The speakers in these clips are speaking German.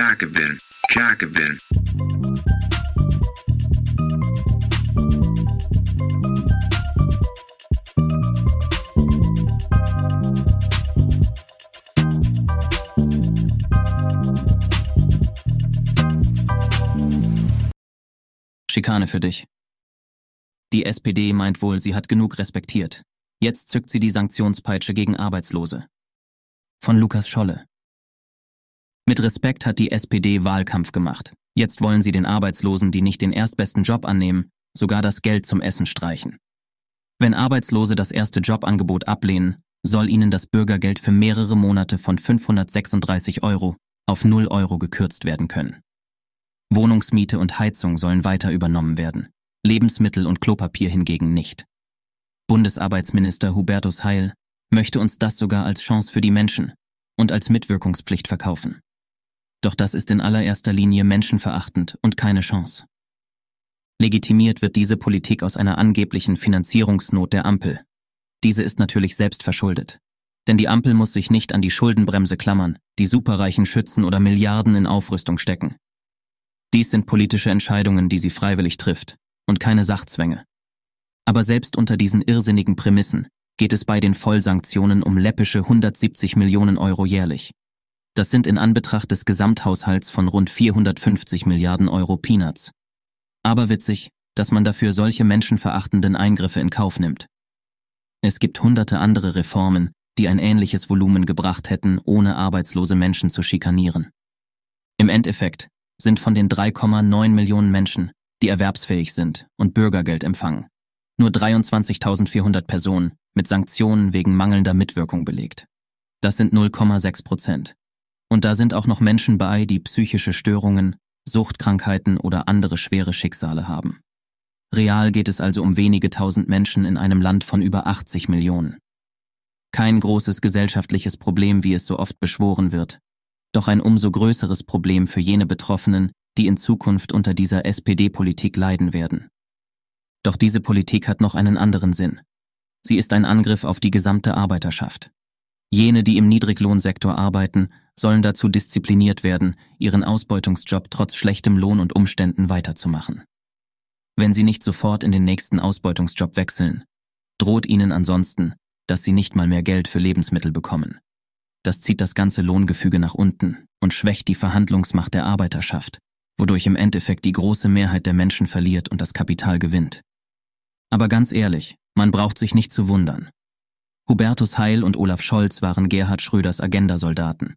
Jacobin, Jacobin. Schikane für dich. Die SPD meint wohl, sie hat genug respektiert. Jetzt zückt sie die Sanktionspeitsche gegen Arbeitslose. Von Lukas Scholle. Mit Respekt hat die SPD Wahlkampf gemacht. Jetzt wollen sie den Arbeitslosen, die nicht den erstbesten Job annehmen, sogar das Geld zum Essen streichen. Wenn Arbeitslose das erste Jobangebot ablehnen, soll ihnen das Bürgergeld für mehrere Monate von 536 Euro auf 0 Euro gekürzt werden können. Wohnungsmiete und Heizung sollen weiter übernommen werden, Lebensmittel und Klopapier hingegen nicht. Bundesarbeitsminister Hubertus Heil möchte uns das sogar als Chance für die Menschen und als Mitwirkungspflicht verkaufen. Doch das ist in allererster Linie menschenverachtend und keine Chance. Legitimiert wird diese Politik aus einer angeblichen Finanzierungsnot der Ampel. Diese ist natürlich selbst verschuldet. Denn die Ampel muss sich nicht an die Schuldenbremse klammern, die Superreichen schützen oder Milliarden in Aufrüstung stecken. Dies sind politische Entscheidungen, die sie freiwillig trifft, und keine Sachzwänge. Aber selbst unter diesen irrsinnigen Prämissen geht es bei den Vollsanktionen um läppische 170 Millionen Euro jährlich. Das sind in Anbetracht des Gesamthaushalts von rund 450 Milliarden Euro Peanuts. Aber witzig, dass man dafür solche menschenverachtenden Eingriffe in Kauf nimmt. Es gibt hunderte andere Reformen, die ein ähnliches Volumen gebracht hätten, ohne arbeitslose Menschen zu schikanieren. Im Endeffekt sind von den 3,9 Millionen Menschen, die erwerbsfähig sind und Bürgergeld empfangen, nur 23.400 Personen mit Sanktionen wegen mangelnder Mitwirkung belegt. Das sind 0,6 Prozent. Und da sind auch noch Menschen bei, die psychische Störungen, Suchtkrankheiten oder andere schwere Schicksale haben. Real geht es also um wenige tausend Menschen in einem Land von über 80 Millionen. Kein großes gesellschaftliches Problem, wie es so oft beschworen wird, doch ein umso größeres Problem für jene Betroffenen, die in Zukunft unter dieser SPD-Politik leiden werden. Doch diese Politik hat noch einen anderen Sinn. Sie ist ein Angriff auf die gesamte Arbeiterschaft. Jene, die im Niedriglohnsektor arbeiten, sollen dazu diszipliniert werden, ihren Ausbeutungsjob trotz schlechtem Lohn und Umständen weiterzumachen. Wenn sie nicht sofort in den nächsten Ausbeutungsjob wechseln, droht ihnen ansonsten, dass sie nicht mal mehr Geld für Lebensmittel bekommen. Das zieht das ganze Lohngefüge nach unten und schwächt die Verhandlungsmacht der Arbeiterschaft, wodurch im Endeffekt die große Mehrheit der Menschen verliert und das Kapital gewinnt. Aber ganz ehrlich, man braucht sich nicht zu wundern. Hubertus Heil und Olaf Scholz waren Gerhard Schröders Agendasoldaten.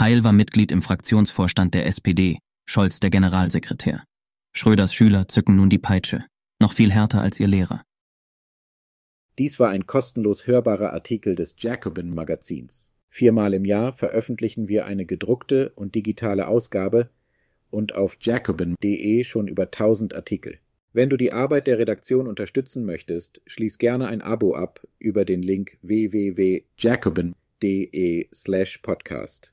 Heil war Mitglied im Fraktionsvorstand der SPD, Scholz der Generalsekretär. Schröders Schüler zücken nun die Peitsche, noch viel härter als ihr Lehrer. Dies war ein kostenlos hörbarer Artikel des Jacobin Magazins. Viermal im Jahr veröffentlichen wir eine gedruckte und digitale Ausgabe und auf jacobin.de schon über 1000 Artikel. Wenn du die Arbeit der Redaktion unterstützen möchtest, schließ gerne ein Abo ab über den Link www.jacobin.de slash podcast.